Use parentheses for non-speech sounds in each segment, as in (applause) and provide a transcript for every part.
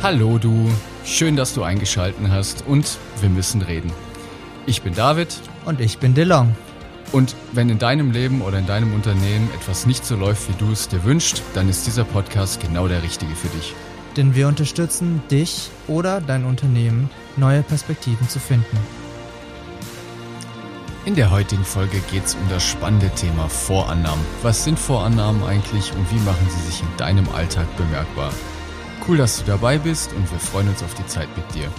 Hallo du, schön, dass du eingeschalten hast und wir müssen reden. Ich bin David. Und ich bin DeLong. Und wenn in deinem Leben oder in deinem Unternehmen etwas nicht so läuft, wie du es dir wünschst, dann ist dieser Podcast genau der richtige für dich. Denn wir unterstützen dich oder dein Unternehmen, neue Perspektiven zu finden. In der heutigen Folge geht es um das spannende Thema Vorannahmen. Was sind Vorannahmen eigentlich und wie machen sie sich in deinem Alltag bemerkbar? Cool, dass du dabei bist und wir freuen uns auf die Zeit mit dir.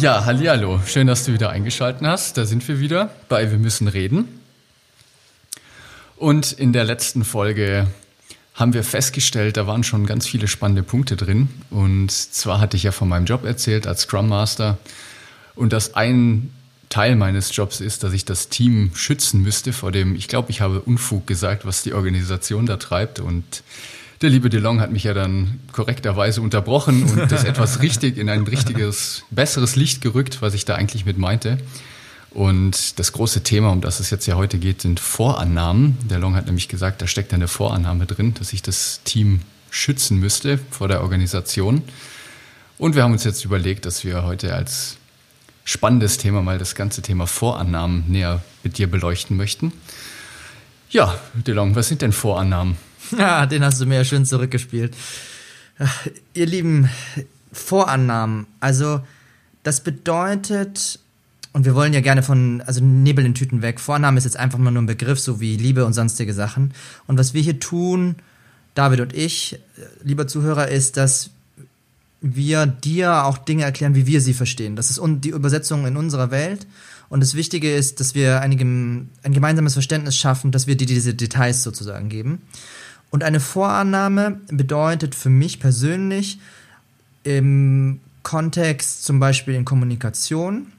Ja, hallihallo. Schön, dass du wieder eingeschaltet hast. Da sind wir wieder bei Wir müssen reden. Und in der letzten Folge haben wir festgestellt, da waren schon ganz viele spannende Punkte drin. Und zwar hatte ich ja von meinem Job erzählt als Scrum Master und dass ein Teil meines Jobs ist, dass ich das Team schützen müsste vor dem, ich glaube, ich habe Unfug gesagt, was die Organisation da treibt. Und der liebe DeLong hat mich ja dann korrekterweise unterbrochen und (laughs) das etwas richtig in ein richtiges, besseres Licht gerückt, was ich da eigentlich mit meinte. Und das große Thema, um das es jetzt ja heute geht, sind Vorannahmen. Der Long hat nämlich gesagt, da steckt eine Vorannahme drin, dass ich das Team schützen müsste vor der Organisation. Und wir haben uns jetzt überlegt, dass wir heute als spannendes Thema mal das ganze Thema Vorannahmen näher mit dir beleuchten möchten. Ja, DeLong, was sind denn Vorannahmen? Ja, (laughs) den hast du mir ja schön zurückgespielt. Ihr lieben Vorannahmen, also das bedeutet, und wir wollen ja gerne von, also Nebel in Tüten weg. Vorannahme ist jetzt einfach mal nur ein Begriff, so wie Liebe und sonstige Sachen. Und was wir hier tun, David und ich, lieber Zuhörer, ist, dass wir dir auch Dinge erklären, wie wir sie verstehen. Das ist die Übersetzung in unserer Welt. Und das Wichtige ist, dass wir einige, ein gemeinsames Verständnis schaffen, dass wir dir diese Details sozusagen geben. Und eine Vorannahme bedeutet für mich persönlich im Kontext zum Beispiel in Kommunikation,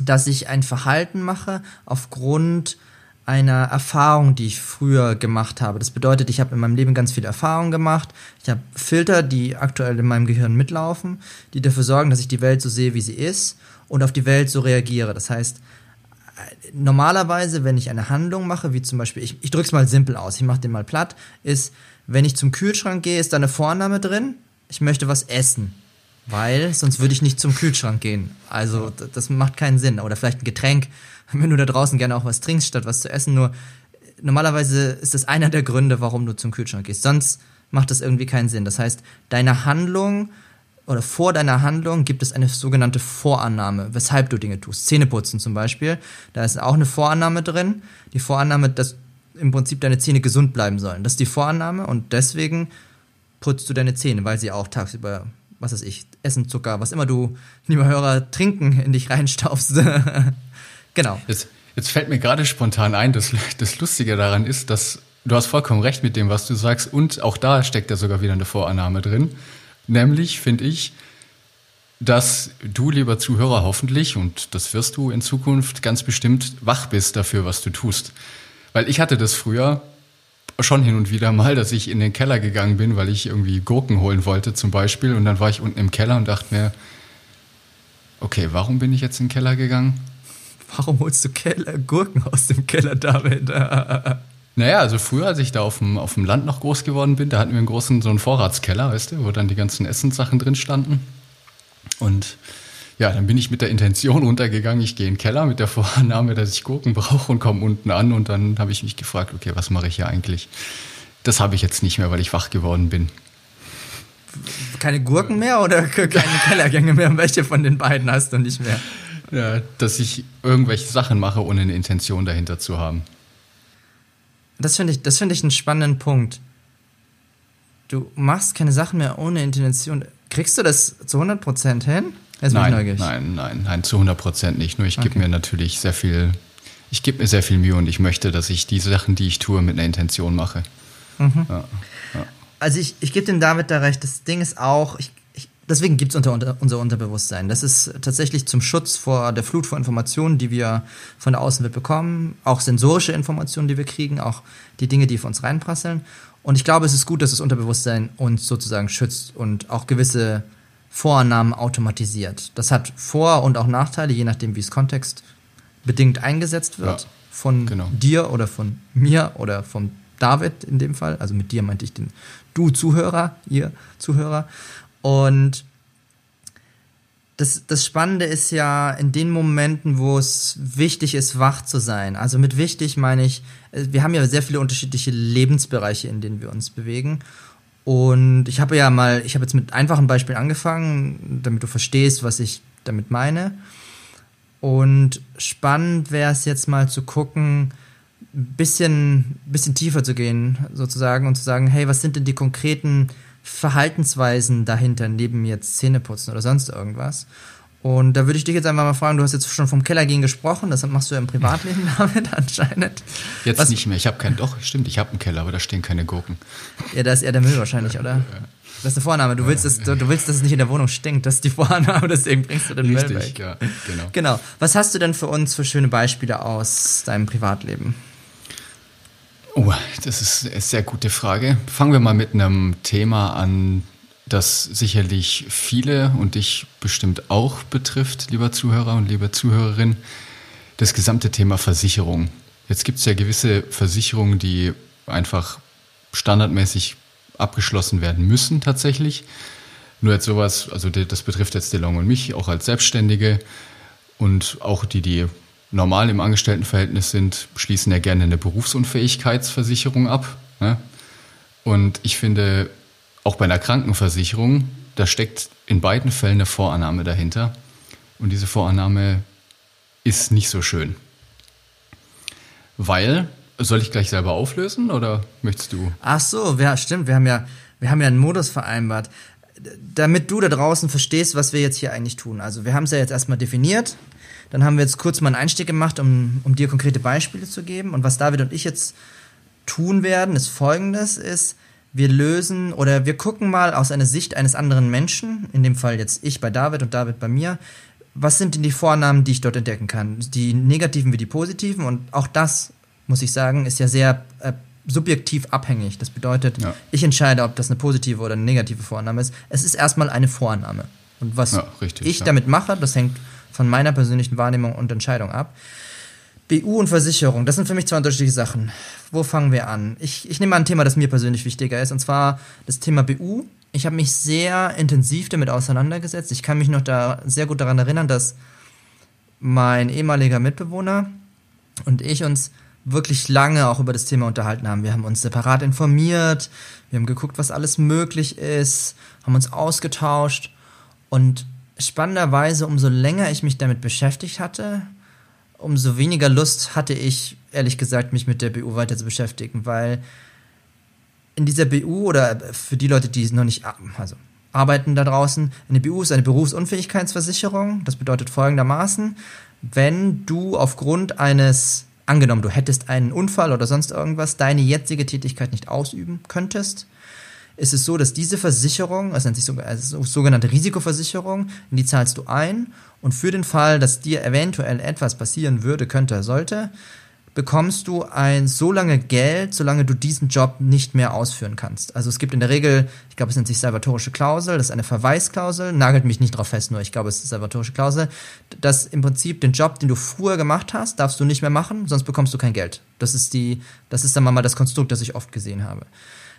dass ich ein Verhalten mache aufgrund einer Erfahrung, die ich früher gemacht habe. Das bedeutet, ich habe in meinem Leben ganz viel Erfahrung gemacht. Ich habe Filter, die aktuell in meinem Gehirn mitlaufen, die dafür sorgen, dass ich die Welt so sehe, wie sie ist und auf die Welt so reagiere. Das heißt, normalerweise, wenn ich eine Handlung mache, wie zum Beispiel, ich, ich drücke es mal simpel aus, ich mache den mal platt, ist, wenn ich zum Kühlschrank gehe, ist da eine Vorname drin, ich möchte was essen. Weil sonst würde ich nicht zum Kühlschrank gehen. Also das macht keinen Sinn. Oder vielleicht ein Getränk, (laughs) wenn du da draußen gerne auch was trinkst, statt was zu essen. Nur normalerweise ist das einer der Gründe, warum du zum Kühlschrank gehst. Sonst macht das irgendwie keinen Sinn. Das heißt, deine Handlung oder vor deiner Handlung gibt es eine sogenannte Vorannahme, weshalb du Dinge tust. Zähneputzen zum Beispiel, da ist auch eine Vorannahme drin. Die Vorannahme, dass im Prinzip deine Zähne gesund bleiben sollen. Das ist die Vorannahme und deswegen putzt du deine Zähne, weil sie auch tagsüber, was weiß ich, Essen, Zucker, was immer du, lieber Hörer, trinken in dich reinstaufst. (laughs) genau. Jetzt, jetzt fällt mir gerade spontan ein, dass das Lustige daran ist, dass du hast vollkommen recht mit dem, was du sagst und auch da steckt ja sogar wieder eine Vorannahme drin. Nämlich finde ich, dass du, lieber Zuhörer, hoffentlich, und das wirst du in Zukunft ganz bestimmt, wach bist dafür, was du tust. Weil ich hatte das früher schon hin und wieder mal, dass ich in den Keller gegangen bin, weil ich irgendwie Gurken holen wollte zum Beispiel. Und dann war ich unten im Keller und dachte mir, okay, warum bin ich jetzt in den Keller gegangen? Warum holst du Keller, Gurken aus dem Keller, David? (laughs) Naja, also früher, als ich da auf dem, auf dem Land noch groß geworden bin, da hatten wir einen großen, so einen Vorratskeller, weißt du, wo dann die ganzen Essenssachen drin standen. Und ja, dann bin ich mit der Intention runtergegangen, ich gehe in den Keller mit der Vorannahme, dass ich Gurken brauche und komme unten an. Und dann habe ich mich gefragt, okay, was mache ich hier eigentlich? Das habe ich jetzt nicht mehr, weil ich wach geworden bin. Keine Gurken mehr oder keine Kellergänge mehr? Welche von den beiden hast du nicht mehr? Ja, dass ich irgendwelche Sachen mache, ohne eine Intention dahinter zu haben. Das finde ich, das finde ich einen spannenden Punkt. Du machst keine Sachen mehr ohne Intention. Kriegst du das zu 100% hin? Jetzt nein, nein, nein, nein, zu 100% nicht. Nur ich okay. gebe mir natürlich sehr viel, ich gebe mir sehr viel Mühe und ich möchte, dass ich die Sachen, die ich tue, mit einer Intention mache. Mhm. Ja, ja. Also ich, ich gebe dem David da recht. Das Ding ist auch, ich, ich, deswegen gibt es unter, unter, unser Unterbewusstsein. Das ist tatsächlich zum Schutz vor der Flut von Informationen, die wir von der Außenwelt bekommen, auch sensorische Informationen, die wir kriegen, auch die Dinge, die auf uns reinprasseln. Und ich glaube, es ist gut, dass das Unterbewusstsein uns sozusagen schützt und auch gewisse Vorannahmen automatisiert. Das hat Vor- und auch Nachteile, je nachdem, wie es Kontext bedingt eingesetzt wird Ja, von genau. dir oder von mir oder von David in dem Fall. Also mit dir meinte ich den du Zuhörer, ihr Zuhörer. Und das, das Spannende ist ja in den Momenten, wo es wichtig ist, wach zu sein. Also mit wichtig meine ich, äh, wir haben ja sehr viele unterschiedliche Lebensbereiche, in denen wir uns bewegen. Und ich habe ja mal, ich habe jetzt mit einfachen Beispielen angefangen, damit du verstehst, was ich damit meine. Und spannend wäre es jetzt mal zu gucken, ein bisschen, bisschen tiefer zu gehen, sozusagen, und zu sagen, hey, was sind denn die konkreten Verhaltensweisen dahinter, neben jetzt Zähneputzen oder sonst irgendwas? Und da würde ich dich jetzt einfach mal fragen, du hast jetzt schon vom Kellergehen gesprochen, das machst du ja im Privatleben (laughs) damit anscheinend. Jetzt Was- nicht mehr. Ich habe keinen, doch, stimmt, ich habe einen Keller, aber da stehen keine Gurken. Ja, da ist eher der Müll wahrscheinlich, oder? Das ist eine Vorname. Du willst, dass, du, willst, dass es nicht in der Wohnung stinkt. Das ist die Vorname, (laughs) deswegen bringst du den Müll Richtig, weg. ja, genau. Genau. Was hast du denn für uns für schöne Beispiele aus deinem Privatleben? Oh, das ist eine sehr gute Frage. Fangen wir mal mit einem Thema an, das sicherlich viele und dich bestimmt auch betrifft, lieber Zuhörer und liebe Zuhörerin. Das gesamte Thema Versicherung. Jetzt gibt es ja gewisse Versicherungen, die einfach standardmäßig abgeschlossen werden müssen tatsächlich. Nur jetzt sowas, also das betrifft jetzt DeLong und mich, auch als Selbstständige und auch die, die normal im Angestelltenverhältnis sind, schließen ja gerne eine Berufsunfähigkeitsversicherung ab. Ne? Und ich finde, auch bei einer Krankenversicherung, da steckt in beiden Fällen eine Vorannahme dahinter. Und diese Vorannahme ist nicht so schön. Weil, soll ich gleich selber auflösen oder möchtest du? Ach so, ja, stimmt. Wir haben ja, wir haben ja einen Modus vereinbart. Damit du da draußen verstehst, was wir jetzt hier eigentlich tun. Also wir haben es ja jetzt erstmal definiert. Dann haben wir jetzt kurz mal einen Einstieg gemacht, um, um dir konkrete Beispiele zu geben. Und was David und ich jetzt tun werden, ist folgendes, ist, wir lösen oder wir gucken mal aus einer Sicht eines anderen Menschen, in dem Fall jetzt ich bei David und David bei mir, was sind denn die Vornamen, die ich dort entdecken kann? Die negativen wie die positiven und auch das, muss ich sagen, ist ja sehr äh, subjektiv abhängig. Das bedeutet, Ja. ich entscheide, ob das eine positive oder eine negative Vorname ist. Es ist erstmal eine Vorname. Und was Ja, richtig, ich ja. damit mache, das hängt von meiner persönlichen Wahrnehmung und Entscheidung ab. BU und Versicherung, das sind für mich zwei unterschiedliche Sachen. Wo fangen wir an? Ich, ich nehme mal ein Thema, das mir persönlich wichtiger ist, und zwar das Thema BU. Ich habe mich sehr intensiv damit auseinandergesetzt. Ich kann mich noch da sehr gut daran erinnern, dass mein ehemaliger Mitbewohner und ich uns wirklich lange auch über das Thema unterhalten haben. Wir haben uns separat informiert, wir haben geguckt, was alles möglich ist, haben uns ausgetauscht und spannenderweise, umso länger ich mich damit beschäftigt hatte, umso weniger Lust hatte ich, ehrlich gesagt, mich mit der BU weiter zu beschäftigen, weil in dieser BU oder für die Leute, die es noch nicht also arbeiten da draußen, eine BU ist eine Berufsunfähigkeitsversicherung. Das bedeutet folgendermaßen, wenn du aufgrund eines, angenommen, du hättest einen Unfall oder sonst irgendwas, deine jetzige Tätigkeit nicht ausüben könntest, ist es so, dass diese Versicherung, das nennt sich so, also sogenannte Risikoversicherung, in die zahlst du ein und für den Fall, dass dir eventuell etwas passieren würde, könnte, sollte, bekommst du ein so lange Geld, solange du diesen Job nicht mehr ausführen kannst. Also es gibt in der Regel, ich glaube, es nennt sich salvatorische Klausel, das ist eine Verweisklausel, nagelt mich nicht drauf fest, nur ich glaube, es ist salvatorische Klausel, dass im Prinzip den Job, den du früher gemacht hast, darfst du nicht mehr machen, sonst bekommst du kein Geld. Das ist die, das ist dann mal das Konstrukt, das ich oft gesehen habe.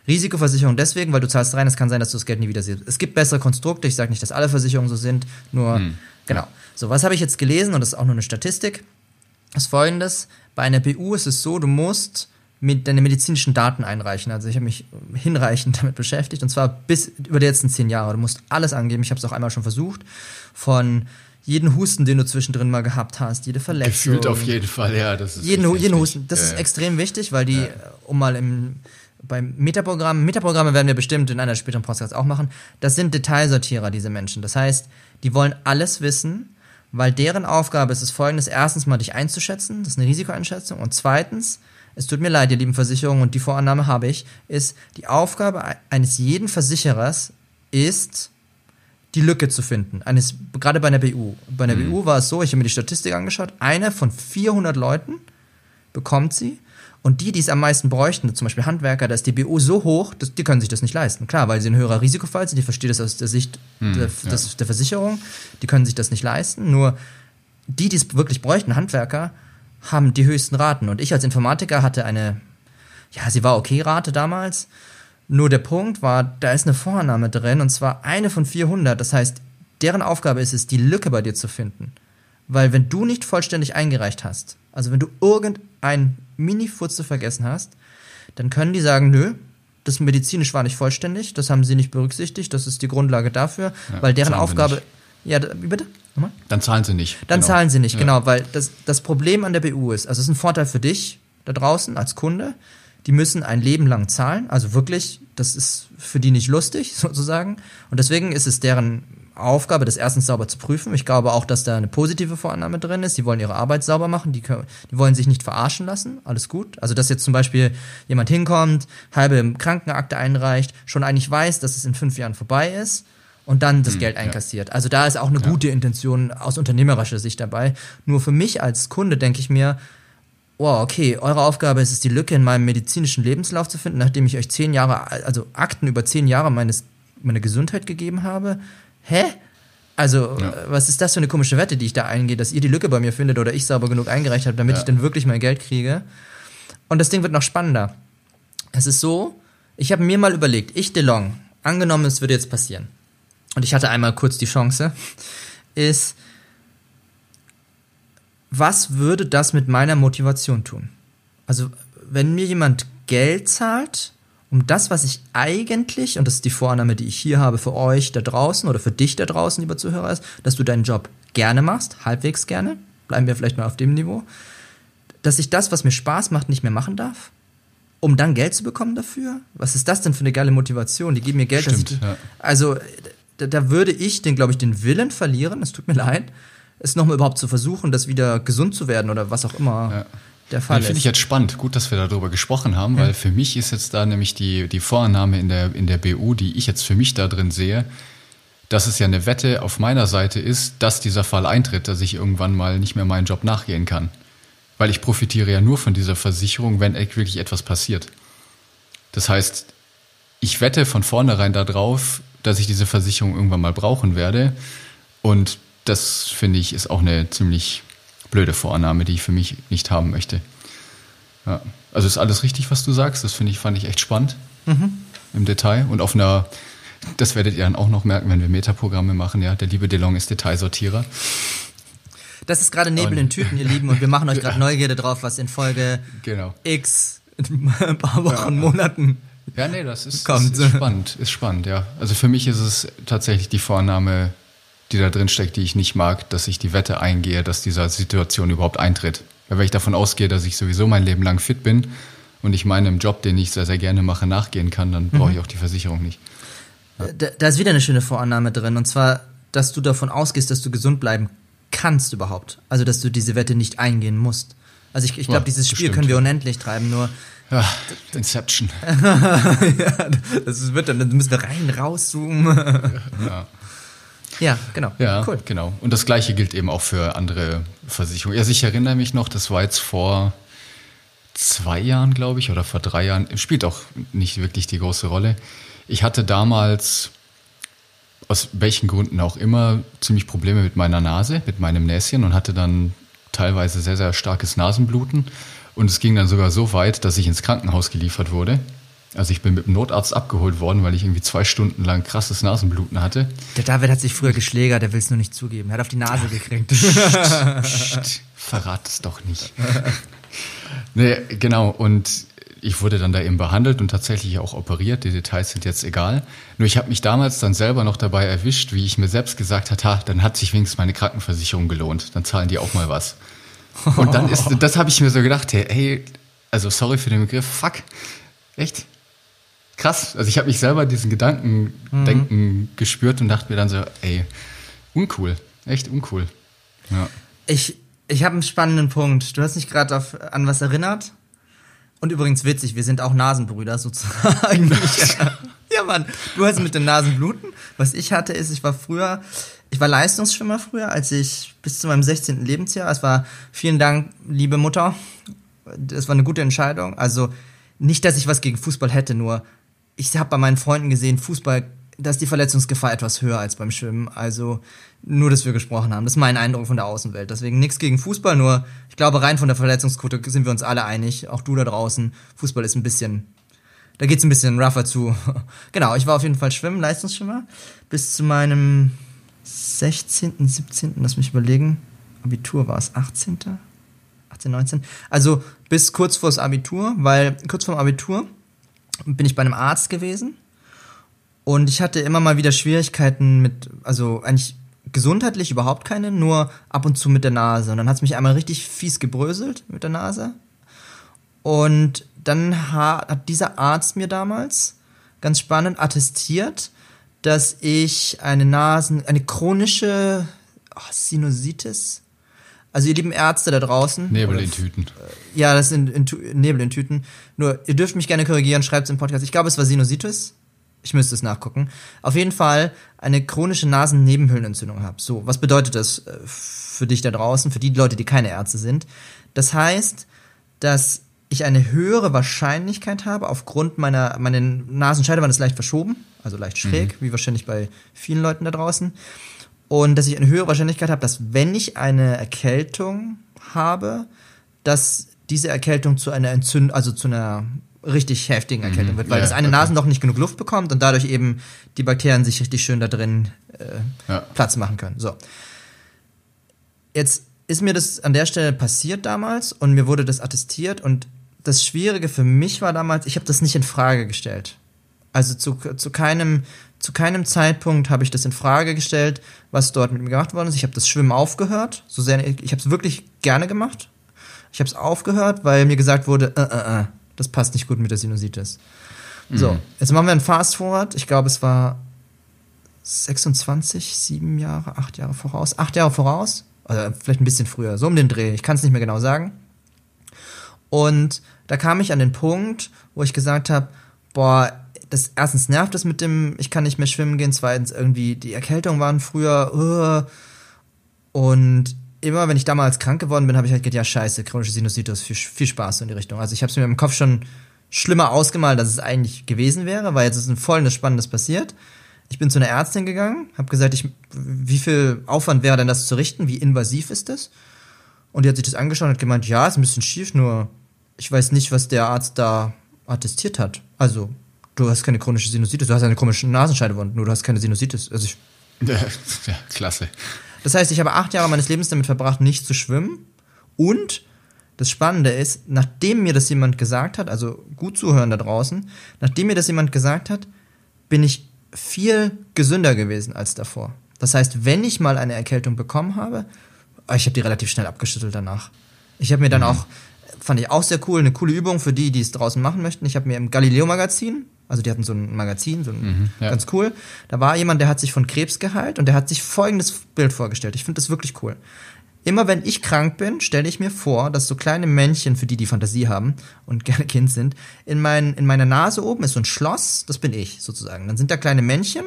Risikoversicherung deswegen, weil du zahlst rein, es kann sein, dass du das Geld nie wieder siehst. Es gibt bessere Konstrukte, ich sage nicht, dass alle Versicherungen so sind, nur, genau. So, was habe ich jetzt gelesen und das ist auch nur eine Statistik, ist folgendes, bei einer BU ist es so, du musst mit deine medizinischen Daten einreichen. Also ich habe mich hinreichend (laughs) damit beschäftigt und zwar bis über die letzten zehn Jahre. Du musst alles angeben. Ich habe es auch einmal schon versucht. Von jeden Husten, den du zwischendrin mal gehabt hast, jede Verletzung. Gefühlt auf jeden Fall, ja. Das ist Jeden, jeden. Husten. Das Ja, ist ja. extrem wichtig, weil die, äh, um mal im, beim Metaprogramm, Metaprogramme werden wir bestimmt in einer späteren Podcast auch machen, das sind Detailsortierer, diese Menschen. Das heißt, die wollen alles wissen, weil deren Aufgabe ist es folgendes, erstens mal dich einzuschätzen, das ist eine Risikoeinschätzung, und zweitens, es tut mir leid, ihr lieben Versicherungen, und die Vorannahme habe ich, ist, die Aufgabe eines jeden Versicherers ist, die Lücke zu finden. Eines, gerade bei einer BU. Bei einer BU war es so, ich habe mir die Statistik angeschaut, eine von 400 Leuten bekommt sie. Und die, die es am meisten bräuchten, zum Beispiel Handwerker, da ist die BU so hoch, dass, die können sich das nicht leisten. Klar, weil sie ein höherer Risikofall sind, ich verstehe das aus der Sicht der, des, der Versicherung, die können sich das nicht leisten. Nur die, die es wirklich bräuchten, Handwerker, haben die höchsten Raten. Und ich als Informatiker hatte eine, ja, sie war okay Rate damals. Nur der Punkt war, da ist eine Vorannahme drin und zwar eine von 400. Das heißt, deren Aufgabe ist es, die Lücke bei dir zu finden. Weil wenn du nicht vollständig eingereicht hast, also wenn du irgendein Mini-Futze vergessen hast, dann können die sagen, nö, das medizinisch war nicht vollständig, das haben sie nicht berücksichtigt, das ist die Grundlage dafür, ja, weil deren Aufgabe. Ja, wie bitte? Nochmal? Dann zahlen sie nicht. Dann genau. zahlen sie nicht, ja. genau, weil das, das Problem an der BU ist, also es ist ein Vorteil für dich da draußen als Kunde, die müssen ein Leben lang zahlen, also wirklich, das ist für die nicht lustig (laughs) sozusagen und deswegen ist es deren Aufgabe, das erstens sauber zu prüfen. Ich glaube auch, dass da eine positive Vorannahme drin ist. Die wollen ihre Arbeit sauber machen, die, können, die wollen sich nicht verarschen lassen. Alles gut. Also, dass jetzt zum Beispiel jemand hinkommt, halbe Krankenakte einreicht, schon eigentlich weiß, dass es in fünf Jahren vorbei ist und dann das hm, Geld einkassiert. Ja. Also, da ist auch eine ja. gute Intention aus unternehmerischer Sicht dabei. Nur für mich als Kunde denke ich mir, wow, okay, eure Aufgabe ist es, die Lücke in meinem medizinischen Lebenslauf zu finden, nachdem ich euch zehn Jahre, also Akten über zehn Jahre meines, meiner Gesundheit gegeben habe hä? Also, ja. was ist das für eine komische Wette, die ich da eingehe, dass ihr die Lücke bei mir findet oder ich sauber genug eingereicht habe, damit ja. ich dann wirklich mein Geld kriege? Und das Ding wird noch spannender. Es ist so, ich habe mir mal überlegt, ich DeLong, angenommen, es würde jetzt passieren, und ich hatte einmal kurz die Chance, ist, was würde das mit meiner Motivation tun? Also, wenn mir jemand Geld zahlt, um das, was ich eigentlich, und das ist die Vorannahme, die ich hier habe für euch da draußen oder für dich da draußen, lieber Zuhörer, ist, dass du deinen Job gerne machst, halbwegs gerne, bleiben wir vielleicht mal auf dem Niveau, dass ich das, was mir Spaß macht, nicht mehr machen darf, um dann Geld zu bekommen dafür? Was ist das denn für eine geile Motivation? Die geben mir Geld. Stimmt, ich, ja. Also da, da, würde ich den, glaube ich, den Willen verlieren, es tut mir leid, es nochmal überhaupt zu versuchen, das wieder gesund zu werden oder was auch immer. Ja der Fall ja, Finde ich jetzt spannend. Gut, dass wir darüber gesprochen haben, ja. weil für mich ist jetzt da nämlich die, die Vorannahme in der, in der BU, die ich jetzt für mich da drin sehe, dass es ja eine Wette auf meiner Seite ist, dass dieser Fall eintritt, dass ich irgendwann mal nicht mehr meinen Job nachgehen kann. Weil ich profitiere ja nur von dieser Versicherung, wenn wirklich etwas passiert. Das heißt, ich wette von vornherein darauf, dass ich diese Versicherung irgendwann mal brauchen werde. Und das finde ich ist auch eine ziemlich blöde Vorannahme, die ich für mich nicht haben möchte. Ja. Also ist alles richtig, was du sagst. Das finde ich, fand ich echt spannend mhm. im Detail. Und auf einer, das werdet ihr dann auch noch merken, wenn wir Metaprogramme machen, ja, der liebe DeLong ist Detailsortierer. Das ist gerade Nebel in Tüten, ihr Lieben, und wir machen euch gerade (laughs) Neugierde drauf, was in Folge genau. X in (laughs) ein paar Wochen, ja. Monaten ja, nee, das ist, kommt. ist spannend, ist spannend, ja. Also für mich ist es tatsächlich die Vornahme, die da drin steckt, die ich nicht mag, dass ich die Wette eingehe, dass diese Situation überhaupt eintritt. Weil wenn ich davon ausgehe, dass ich sowieso mein Leben lang fit bin und ich meinem Job, den ich sehr, sehr gerne mache, nachgehen kann, dann brauche ich mhm. auch die Versicherung nicht. Ja. Da, da ist wieder eine schöne Vorannahme drin, und zwar, dass du davon ausgehst, dass du gesund bleiben kannst überhaupt. Also, dass du diese Wette nicht eingehen musst. Also ich, ich glaube, ja, dieses Spiel bestimmt. können wir unendlich treiben, nur. Ja, Inception. (laughs) ja, das wird dann, dann müssen wir rein, rauszoomen. ja. Ja, genau. Ja, cool. genau. Und das Gleiche gilt eben auch für andere Versicherungen. Also ich erinnere mich noch, das war jetzt vor zwei Jahren, glaube ich, oder vor drei Jahren, spielt auch nicht wirklich die große Rolle. Ich hatte damals, aus welchen Gründen auch immer, ziemlich Probleme mit meiner Nase, mit meinem Näschen und hatte dann teilweise sehr, sehr starkes Nasenbluten. Und es ging dann sogar so weit, dass ich ins Krankenhaus geliefert wurde. Also ich bin mit dem Notarzt abgeholt worden, weil ich irgendwie zwei Stunden lang krasses Nasenbluten hatte. Der David hat sich früher geschlägert, der will es nur nicht zugeben. Er hat auf die Nase gekriegt. (laughs) verrat es doch nicht. nee, genau. Und ich wurde dann da eben behandelt und tatsächlich auch operiert. Die Details sind jetzt egal. Nur ich habe mich damals dann selber noch dabei erwischt, wie ich mir selbst gesagt habe, ha, dann hat sich wenigstens meine Krankenversicherung gelohnt. Dann zahlen die auch mal was. Und dann ist, das habe ich mir so gedacht, hey, hey, also sorry für den Begriff, fuck, echt? Krass. Also ich habe mich selber diesen Gedankendenken mhm. gespürt und dachte mir dann so, ey, uncool, echt uncool. Ja. Ich, ich habe einen spannenden Punkt. Du hast mich gerade an was erinnert. Und übrigens witzig, wir sind auch Nasenbrüder sozusagen. (laughs) ja, Mann, du hast mit den Nasenbluten. Was ich hatte, ist, ich war früher, ich war Leistungsschwimmer früher, als ich bis zu meinem 16. Lebensjahr. Es war, vielen Dank, liebe Mutter. Es war eine gute Entscheidung. Also nicht, dass ich was gegen Fußball hätte, nur ich habe bei meinen Freunden gesehen, Fußball da ist die Verletzungsgefahr etwas höher als beim Schwimmen. Also nur, dass wir gesprochen haben. Das ist mein Eindruck von der Außenwelt. Deswegen nichts gegen Fußball, nur ich glaube, rein von der Verletzungsquote sind wir uns alle einig. Auch du da draußen. Fußball ist ein bisschen, da geht's ein bisschen rougher zu. (laughs) genau, ich war auf jeden Fall Schwimmen, Leistungsschwimmer. Bis zu meinem 16., 17., lass mich überlegen. Abitur war es 18., 18, 19. Also bis kurz vors Abitur, weil kurz vorm Abitur bin ich bei einem Arzt gewesen und ich hatte immer mal wieder Schwierigkeiten mit, also eigentlich gesundheitlich überhaupt keine, nur ab und zu mit der Nase. Und dann hat es mich einmal richtig fies gebröselt mit der Nase. Und dann hat dieser Arzt mir damals ganz spannend attestiert, dass ich eine Nasen, eine chronische oh, Sinusitis, also ihr lieben Ärzte da draußen. Nebel in Tüten. Ja, das sind in, in, Nebel in Tüten. Nur, ihr dürft mich gerne korrigieren, schreibt es im Podcast. Ich glaube, es war Sinusitis. Ich müsste es nachgucken. Auf jeden Fall eine chronische Nasennebenhöhlenentzündung habe. So, was bedeutet das äh, für dich da draußen, für die Leute, die keine Ärzte sind? Das heißt, dass ich eine höhere Wahrscheinlichkeit habe, aufgrund meiner, meine Nasenscheidewand ist leicht verschoben, also leicht schräg, mhm. wie wahrscheinlich bei vielen Leuten da draußen. Und dass ich eine höhere Wahrscheinlichkeit habe, dass wenn ich eine Erkältung habe, dass diese Erkältung zu einer Entzündung, also zu einer richtig heftigen mhm. Erkältung mhm. wird, weil ja, das eine okay. Nasenloch nicht genug Luft bekommt und dadurch eben die Bakterien sich richtig schön da drin äh, ja. Platz machen können. So. Jetzt ist mir das an der Stelle passiert damals und mir wurde das attestiert und das Schwierige für mich war damals, ich habe das nicht in Frage gestellt. Also zu, zu keinem zu keinem Zeitpunkt habe ich das in Frage gestellt, was dort mit mir gemacht worden ist. Ich habe das Schwimmen aufgehört, so sehr ich habe es wirklich gerne gemacht. Ich habe es aufgehört, weil mir gesagt wurde, äh, äh, äh, das passt nicht gut mit der Sinusitis. Mhm. So, jetzt machen wir einen Fast Forward. Ich glaube, es war 26, sieben Jahre, acht Jahre voraus, acht Jahre voraus, oder vielleicht ein bisschen früher, so um den Dreh. Ich kann es nicht mehr genau sagen. Und da kam ich an den Punkt, wo ich gesagt habe, boah, das erstens nervt es mit dem, ich kann nicht mehr schwimmen gehen, zweitens irgendwie die Erkältungen waren früher, uh, und immer, wenn ich damals krank geworden bin, habe ich halt gedacht, ja scheiße, chronische Sinusitis, viel, viel Spaß in die Richtung. Also ich habe es mir im Kopf schon schlimmer ausgemalt, als es eigentlich gewesen wäre, weil jetzt ist ein volles Spannendes passiert. Ich bin zu einer Ärztin gegangen, habe gesagt, ich, wie viel Aufwand wäre denn das zu richten, wie invasiv ist das? Und die hat sich das angeschaut und hat gemeint, ja, ist ein bisschen schief, nur ich weiß nicht, was der Arzt da attestiert hat. Also, du hast keine chronische Sinusitis, du hast eine chronische Nasenscheidewunde, nur du hast keine Sinusitis. Also ich, ja, ja, klasse. Das heißt, ich habe acht Jahre meines Lebens damit verbracht, nicht zu schwimmen. Und das Spannende ist, nachdem mir das jemand gesagt hat, also gut zuhören da draußen, nachdem mir das jemand gesagt hat, bin ich viel gesünder gewesen als davor. Das heißt, wenn ich mal eine Erkältung bekommen habe, ah, ich habe die relativ schnell abgeschüttelt danach. Ich habe mir dann mhm. auch, fand ich auch sehr cool, eine coole Übung für die, die es draußen machen möchten. Ich habe mir im Galileo-Magazin, also die hatten so ein Magazin, so ein, mhm, ja. ganz cool. Da war jemand, der hat sich von Krebs geheilt und der hat sich folgendes Bild vorgestellt. Ich finde das wirklich cool. Immer wenn ich krank bin, stelle ich mir vor, dass so kleine Männchen, für die die Fantasie haben und (laughs) gerne Kind sind, in, mein, in meiner Nase oben ist so ein Schloss, das bin ich sozusagen. Dann sind da kleine Männchen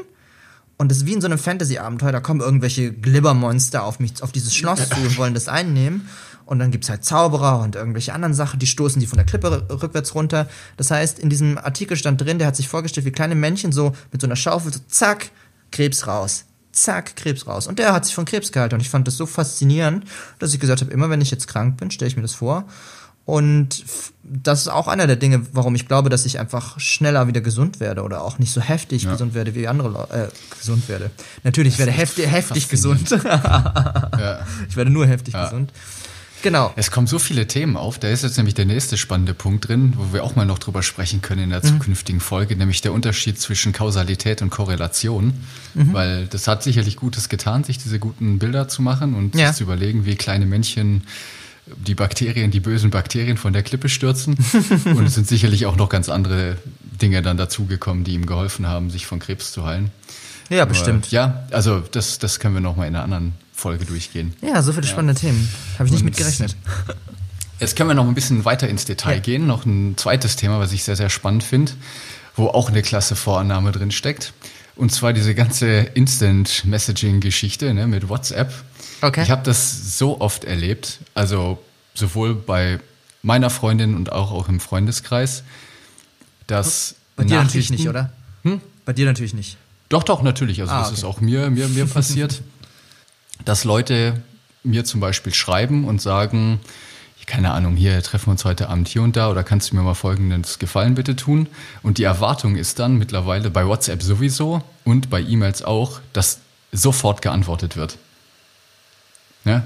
und das ist wie in so einem Fantasy-Abenteuer, da kommen irgendwelche Glibbermonster auf mich, auf dieses Schloss zu und wollen das einnehmen. Und dann gibt's halt Zauberer und irgendwelche anderen Sachen, die stoßen die von der Klippe rückwärts runter. Das heißt, in diesem Artikel stand drin, der hat sich vorgestellt, wie kleine Männchen so mit so einer Schaufel, so zack, Krebs raus. Zack, Krebs raus. Und der hat sich von Krebs gehalten. Und ich fand das so faszinierend, dass ich gesagt habe, immer wenn ich jetzt krank bin, stelle ich mir das vor. Und das ist auch einer der Dinge, warum ich glaube, dass ich einfach schneller wieder gesund werde oder auch nicht so heftig ja. gesund werde wie andere Leute. Äh, gesund werde. Natürlich, ich werde heftig, heftig gesund. (laughs) ja. Ich werde nur heftig ja. gesund. Genau. Es kommen so viele Themen auf. Da ist jetzt nämlich der nächste spannende Punkt drin, wo wir auch mal noch drüber sprechen können in der mhm. zukünftigen Folge, nämlich der Unterschied zwischen Kausalität und Korrelation. Mhm. Weil das hat sicherlich Gutes getan, sich diese guten Bilder zu machen und ja. sich zu überlegen, wie kleine Männchen die Bakterien, die bösen Bakterien von der Klippe stürzen. (laughs) und es sind sicherlich auch noch ganz andere Dinge dann dazugekommen, die ihm geholfen haben, sich von Krebs zu heilen. Ja, Aber, bestimmt. Ja, also das, das können wir noch mal in einer anderen Folge durchgehen. Ja, so viele ja. spannende Themen. Habe ich nicht mit gerechnet. (laughs) Jetzt können wir noch ein bisschen weiter ins Detail ja. gehen. Noch ein zweites Thema, was ich sehr, sehr spannend finde, wo auch eine klasse Vorannahme drin steckt. Und zwar diese ganze Instant-Messaging-Geschichte ne, mit WhatsApp. Okay. Ich habe das so oft erlebt, also sowohl bei meiner Freundin und auch, auch im Freundeskreis, dass. Bei dir natürlich nicht, oder? Hm? Bei dir natürlich nicht. Doch, doch, natürlich. Also Ah, das okay. ist auch mir, mir, mir (laughs) passiert, dass Leute mir zum Beispiel schreiben und sagen, keine Ahnung, hier treffen wir uns heute Abend hier und da oder kannst du mir mal folgendes Gefallen bitte tun? Und die Erwartung ist dann mittlerweile bei WhatsApp sowieso und bei E-Mails auch, dass sofort geantwortet wird. Ja?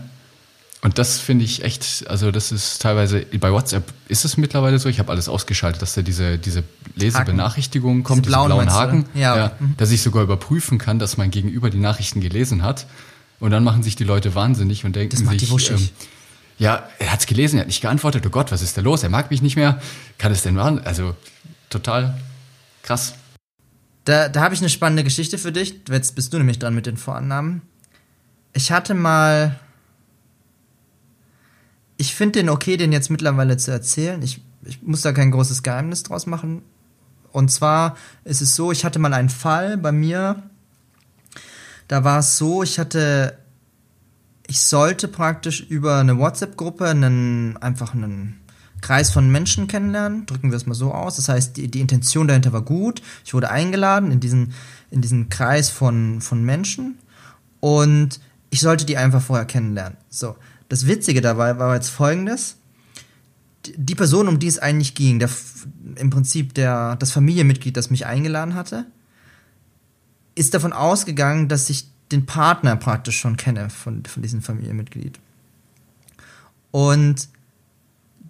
Und das finde ich echt, also das ist teilweise, bei WhatsApp ist es mittlerweile so, ich habe alles ausgeschaltet, dass da diese, diese Lesebenachrichtigung kommt, Diese blauen blauen du, Haken, oder? Ja. Mhm. dass ich sogar überprüfen kann, dass mein Gegenüber die Nachrichten gelesen hat. Und dann machen sich die Leute wahnsinnig und denken Das macht die sich, ähm, ja, er hat's gelesen, er hat nicht geantwortet, oh Gott, was ist da los? Er mag mich nicht mehr. Kann es denn machen? Also total krass. Da, da habe ich eine spannende Geschichte für dich. Jetzt bist du nämlich dran mit den Vorannahmen. Ich hatte mal. Ich finde den okay, den jetzt mittlerweile zu erzählen. Ich, ich muss da kein großes Geheimnis draus machen. Und zwar ist es so, ich hatte mal einen Fall bei mir. Da war es so, ich hatte. Ich sollte praktisch über eine WhatsApp-Gruppe einen, einfach einen Kreis von Menschen kennenlernen, drücken wir es mal so aus. Das heißt, die, die Intention dahinter war gut. Ich wurde eingeladen in diesen, in diesen Kreis von, von Menschen und ich sollte die einfach vorher kennenlernen. So, das Witzige dabei war jetzt folgendes. Die- Person, um die es eigentlich ging, der, im Prinzip der, das Familienmitglied, das mich eingeladen hatte, ist davon ausgegangen, dass ich den Partner praktisch schon kenne von, von diesem Familienmitglied. Und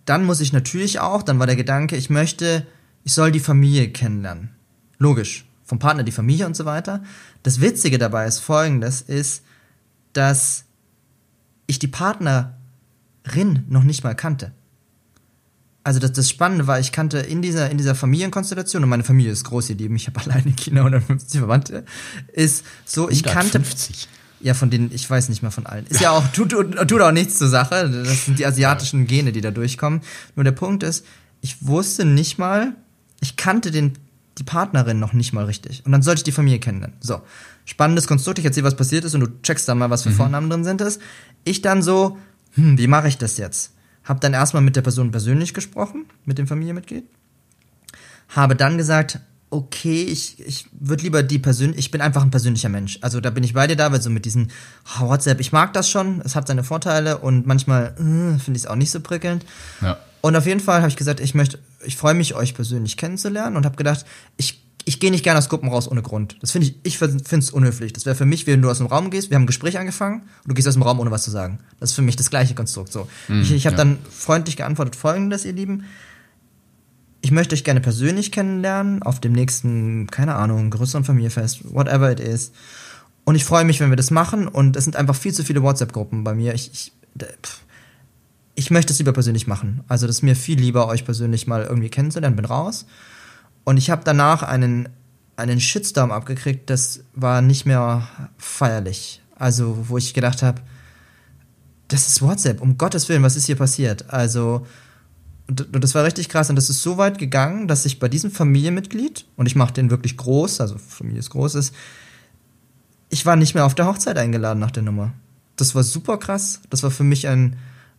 dann muss ich natürlich auch, dann war der Gedanke, ich möchte, ich soll die Familie kennenlernen. Logisch. Vom Partner die Familie und so weiter. Das Witzige dabei ist folgendes, ist, dass ich die Partnerin noch nicht mal kannte. Also das, das Spannende war, ich kannte in dieser, in dieser Familienkonstellation, und meine Familie ist groß, ihr Lieben, ich habe (laughs) alleine Kinder 150 Verwandte, ist so, ich kannte 150. ja, von denen, ich weiß nicht mehr von allen. Ist ja auch, tut, tut, tut auch nichts zur Sache. Das sind die asiatischen Gene, die da durchkommen. Nur der Punkt ist, ich wusste nicht mal, ich kannte den, die Partnerin noch nicht mal richtig. Und dann sollte ich die Familie kennenlernen. So. Spannendes Konstrukt, ich erzähle, was passiert ist und du checkst dann mal, was für Vornamen drin sind. Ist. Ich dann so, hm, wie mache ich das jetzt? Hab dann erstmal mit der Person persönlich gesprochen, mit dem Familienmitglied. Habe dann gesagt, okay, ich, ich würde lieber die persönlich, ich bin einfach ein persönlicher Mensch. Also da bin ich bei dir da, weil so mit diesen oh, WhatsApp, ich mag das schon, es hat seine Vorteile und manchmal äh, finde ich es auch nicht so prickelnd. Ja. Und auf jeden Fall habe ich gesagt, ich möchte, ich freue mich, euch persönlich kennenzulernen und habe gedacht, ich, ich gehe nicht gerne aus Gruppen raus ohne Grund. Das finde ich, ich finde es unhöflich. Das wäre für mich, wenn du aus dem Raum gehst, wir haben ein Gespräch angefangen und du gehst aus dem Raum ohne was zu sagen. Das ist für mich das gleiche Konstrukt. So. ich ich habe ja. dann freundlich geantwortet, folgendes, ihr Lieben. Ich möchte euch gerne persönlich kennenlernen auf dem nächsten, keine Ahnung, größeren Familienfest, whatever it is. Und ich freue mich, wenn wir das machen. Und es sind einfach viel zu viele WhatsApp-Gruppen bei mir. Ich, ich, ich möchte es lieber persönlich machen. Also das ist mir viel lieber, euch persönlich mal irgendwie kennenzulernen. Bin raus. Und ich habe danach einen, einen Shitstorm abgekriegt, das war nicht mehr feierlich. Also, wo ich gedacht habe, das ist WhatsApp, um Gottes Willen, was ist hier passiert? Also, und das war richtig krass und das ist so weit gegangen, dass ich bei diesem Familienmitglied, und ich mache den wirklich groß, also Familie ist groß ist, ich war nicht mehr auf der Hochzeit eingeladen nach der Nummer. Das war super krass. Das war für mich ein,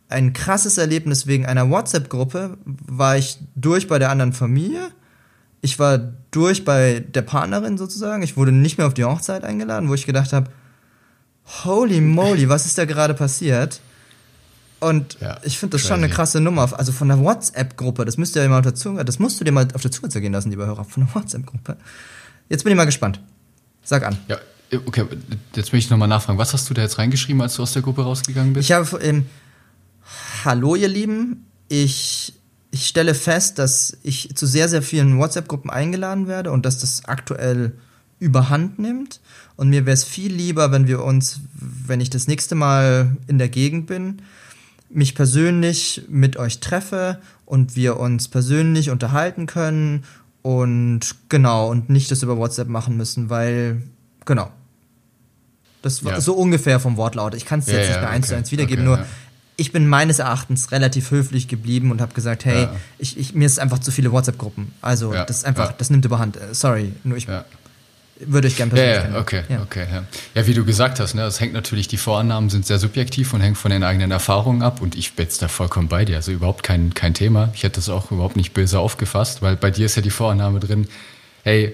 ein krasses Erlebnis wegen einer WhatsApp-Gruppe. War ich durch bei der anderen Familie. Ich war durch bei der Partnerin sozusagen. Ich wurde nicht mehr auf die Hochzeit eingeladen, wo ich gedacht habe, holy moly, was ist da gerade passiert? Und Ja, ich finde das schon eine crazy. krasse Nummer. Also von der WhatsApp-Gruppe, das müsst ihr ja mal auf der Zunge, das musst du dir mal auf der Zunge zergehen lassen, lieber Hörer, von der WhatsApp-Gruppe. Jetzt bin ich mal gespannt. Sag an. Ja, okay, jetzt möchte ich nochmal nachfragen. Was hast du da jetzt reingeschrieben, als du aus der Gruppe rausgegangen bist? Ich habe ähm, Hallo ihr Lieben, ich, ich stelle fest, dass ich zu sehr, sehr vielen WhatsApp-Gruppen eingeladen werde und dass das aktuell überhand nimmt. Und mir wäre es viel lieber, wenn wir uns, wenn ich das nächste Mal in der Gegend bin, mich persönlich mit euch treffe und wir uns persönlich unterhalten können und genau, und nicht das über WhatsApp machen müssen, weil, genau. Das war Ja. so ungefähr vom Wortlaut. Ich kann es Ja, jetzt nicht mehr eins zu eins wiedergeben, okay, nur ja. Ich bin meines Erachtens relativ höflich geblieben und habe gesagt, hey, Ja. ich, ich, mir ist einfach zu viele WhatsApp-Gruppen. Also Ja, das ist einfach, ja. das nimmt überhand. Äh, Sorry, nur ich Ja. würde euch gerne Ja, persönlich ja, kennenlernen. okay, Ja. okay. Ja. ja, wie du gesagt hast, ne, das hängt natürlich, die Vorannahmen sind sehr subjektiv und hängen von den eigenen Erfahrungen ab und ich bin jetzt da vollkommen bei dir, also überhaupt kein, kein Thema. Ich hätte das auch überhaupt nicht böse aufgefasst, weil bei dir ist ja die Vorannahme drin, hey,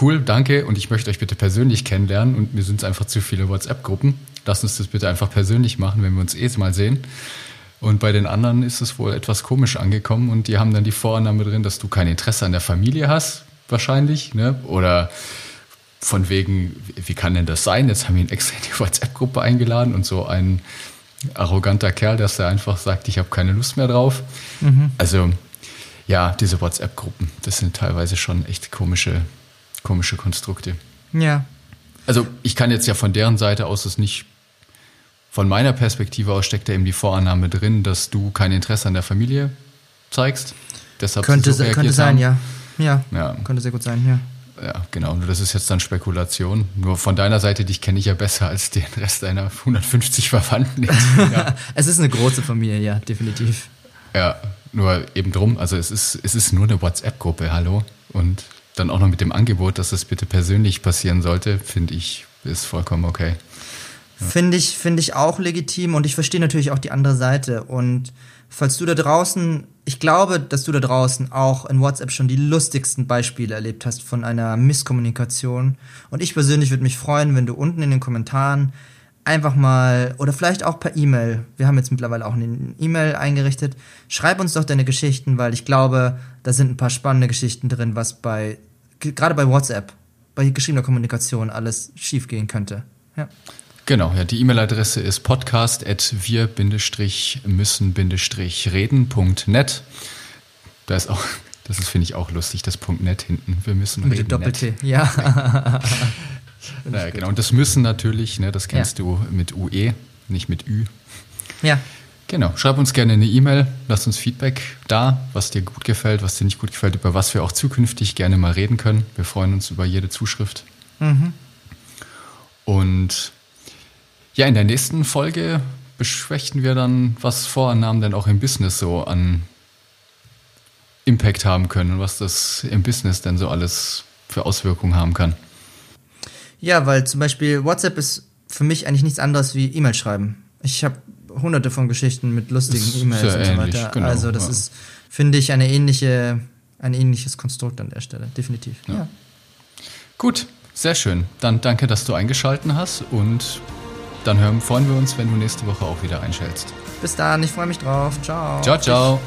cool, danke und ich möchte euch bitte persönlich kennenlernen und mir sind es einfach zu viele WhatsApp-Gruppen. Lass uns das bitte einfach persönlich machen, wenn wir uns eh mal sehen. Und bei den anderen ist es wohl etwas komisch angekommen und die haben dann die Vorannahme drin, dass du kein Interesse an der Familie hast, wahrscheinlich, ne? Oder von wegen, wie kann denn das sein? Jetzt haben wir ihn extra in die WhatsApp-Gruppe eingeladen und so ein arroganter Kerl, dass er einfach sagt, ich habe keine Lust mehr drauf. Mhm. Also ja, diese WhatsApp-Gruppen, das sind teilweise schon echt komische, komische Konstrukte. Ja. Also ich kann jetzt ja von deren Seite aus es nicht, von meiner Perspektive aus steckt da eben die Vorannahme drin, dass du kein Interesse an der Familie zeigst. Deshalb könnte, so könnte sein, ja. ja. Ja, könnte sehr gut sein, ja. Ja, genau. Nur das ist jetzt dann Spekulation. Nur von deiner Seite, dich kenne ich ja besser als den Rest deiner 150 Verwandten. (laughs) Ja. es ist eine große Familie, ja, definitiv. Ja, nur eben drum. Also es ist, es ist nur eine WhatsApp-Gruppe, hallo. Und dann auch noch mit dem Angebot, dass es bitte persönlich passieren sollte, finde ich, ist vollkommen okay. Ja. Finde ich, finde ich auch legitim und ich verstehe natürlich auch die andere Seite. Und falls du da draußen, ich glaube, dass du da draußen auch in WhatsApp schon die lustigsten Beispiele erlebt hast von einer Misskommunikation. Und ich persönlich würde mich freuen, wenn du unten in den Kommentaren einfach mal oder vielleicht auch per E-Mail. Wir haben jetzt mittlerweile auch eine E-Mail eingerichtet. Schreib uns doch deine Geschichten, weil ich glaube, da sind ein paar spannende Geschichten drin, was bei gerade bei WhatsApp, bei geschriebener Kommunikation alles schiefgehen könnte. Ja. Genau, ja, die E-Mail-Adresse ist podcast@wir-müssen-reden.net. Da ist auch das ist finde ich auch lustig, das Punkt .net hinten. Wir müssen Mit reden. Mit Doppel-T, ja. (laughs) Naja, genau. Und das müssen natürlich, ne, das kennst ja. du mit UE, nicht mit Ü. Ja. Genau. Schreib uns gerne eine E-Mail, lass uns Feedback da, was dir gut gefällt, was dir nicht gut gefällt, über was wir auch zukünftig gerne mal reden können. Wir freuen uns über jede Zuschrift. Mhm. Und ja, in der nächsten Folge besprechen wir dann, was Vorannahmen denn auch im Business so an Impact haben können und was das im Business denn so alles für Auswirkungen haben kann. Ja, weil zum Beispiel WhatsApp ist für mich eigentlich nichts anderes wie E-Mail schreiben. Ich habe hunderte von Geschichten mit lustigen E-Mails und so weiter. Genau, also das ja. ist, finde ich, eine ähnliche, ein ähnliches Konstrukt an der Stelle, definitiv. Ja. ja. Gut, sehr schön. Dann danke, dass du eingeschaltet hast und dann hören, freuen wir uns, wenn du nächste Woche auch wieder einschältst. Bis dann, ich freue mich drauf. Ciao. Ciao, ciao.